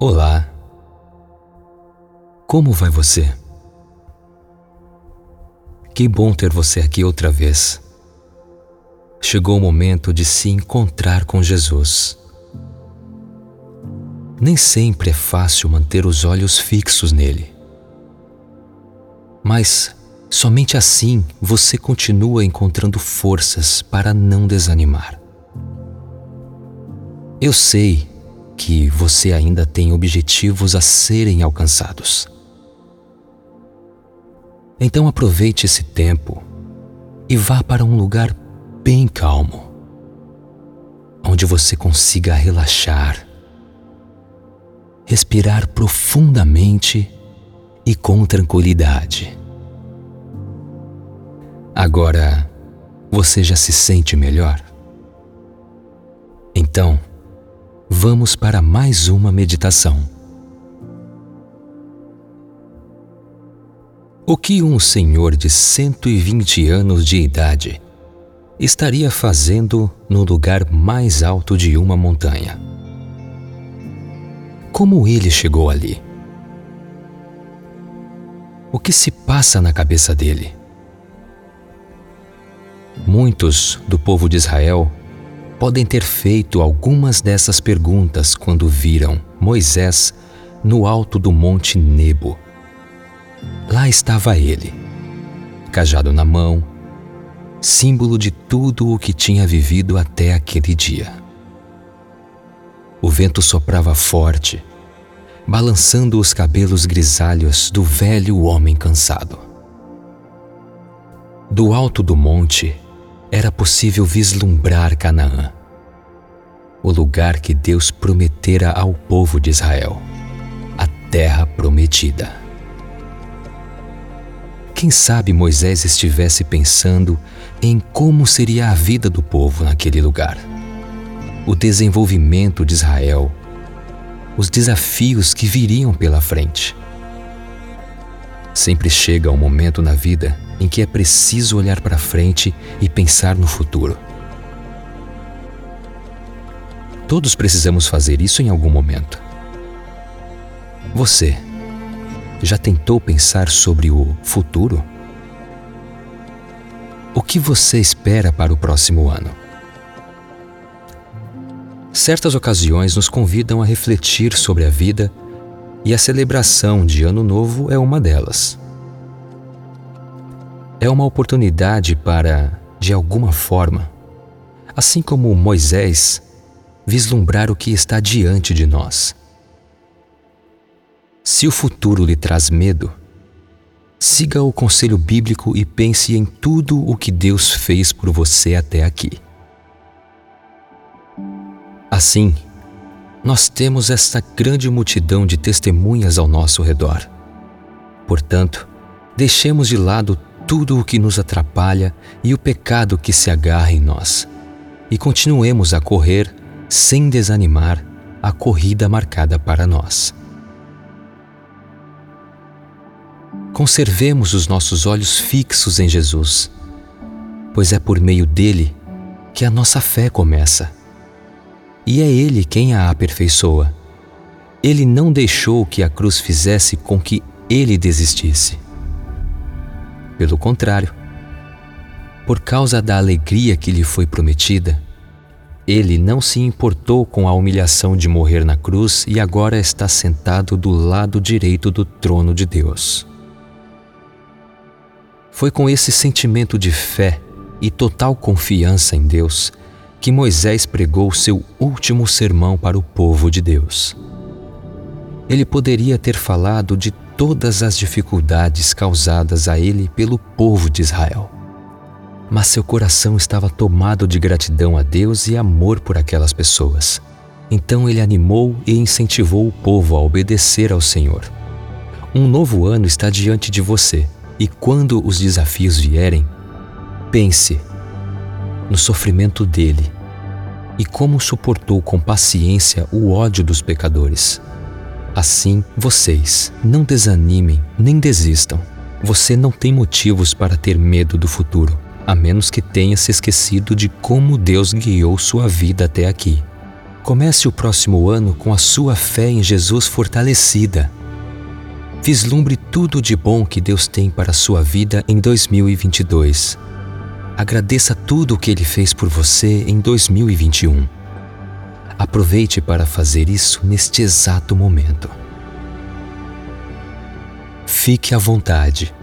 Olá. Como vai você? Que bom ter você aqui outra vez. Chegou o momento de se encontrar com Jesus. Nem sempre é fácil manter os olhos fixos nele. Mas somente assim você continua encontrando forças para não desanimar. Eu sei que você ainda tem objetivos a serem alcançados. Então aproveite esse tempo e vá para um lugar bem calmo, onde você consiga relaxar, respirar profundamente e com tranquilidade. Agora, você já se sente melhor? Então, vamos para mais uma meditação. O que um senhor de 120 anos de idade estaria fazendo no lugar mais alto de uma montanha? Como ele chegou ali? O que se passa na cabeça dele? Muitos do povo de Israel podem ter feito algumas dessas perguntas quando viram Moisés no alto do Monte Nebo. Lá estava ele, cajado na mão, símbolo de tudo o que tinha vivido até aquele dia. O vento soprava forte, balançando os cabelos grisalhos do velho homem cansado. Do alto do monte, era possível vislumbrar Canaã, o lugar que Deus prometera ao povo de Israel, a terra prometida. Quem sabe Moisés estivesse pensando em como seria a vida do povo naquele lugar, o desenvolvimento de Israel, os desafios que viriam pela frente. Sempre chega um momento na vida em que é preciso olhar para frente e pensar no futuro. Todos precisamos fazer isso em algum momento. Você já tentou pensar sobre o futuro? O que você espera para o próximo ano? Certas ocasiões nos convidam a refletir sobre a vida e a celebração de Ano Novo é uma delas é uma oportunidade para, de alguma forma, assim como Moisés, vislumbrar o que está diante de nós. Se o futuro lhe traz medo, siga o conselho bíblico e pense em tudo o que Deus fez por você até aqui. Assim, nós temos esta grande multidão de testemunhas ao nosso redor. Portanto, deixemos de lado tudo o que nos atrapalha e o pecado que se agarra em nós, e continuemos a correr sem desanimar a corrida marcada para nós. Conservemos os nossos olhos fixos em Jesus, pois é por meio dele que a nossa fé começa. E é Ele quem a aperfeiçoa. Ele não deixou que a cruz fizesse com que ele desistisse. Pelo contrário, por causa da alegria que lhe foi prometida, ele não se importou com a humilhação de morrer na cruz e agora está sentado do lado direito do trono de Deus. Foi com esse sentimento de fé e total confiança em Deus que Moisés pregou seu último sermão para o povo de Deus. Ele poderia ter falado de todas as dificuldades causadas a ele pelo povo de Israel. Mas seu coração estava tomado de gratidão a Deus e amor por aquelas pessoas. Então ele animou e incentivou o povo a obedecer ao Senhor. Um novo ano está diante de você e quando os desafios vierem, pense no sofrimento dele e como suportou com paciência o ódio dos pecadores. Assim, vocês não desanimem nem desistam. Você não tem motivos para ter medo do futuro, a menos que tenha se esquecido de como Deus guiou sua vida até aqui. Comece o próximo ano com a sua fé em Jesus fortalecida. Vislumbre tudo de bom que Deus tem para a sua vida em 2022. Agradeça tudo o que Ele fez por você em 2021. Aproveite para fazer isso neste exato momento. Fique à vontade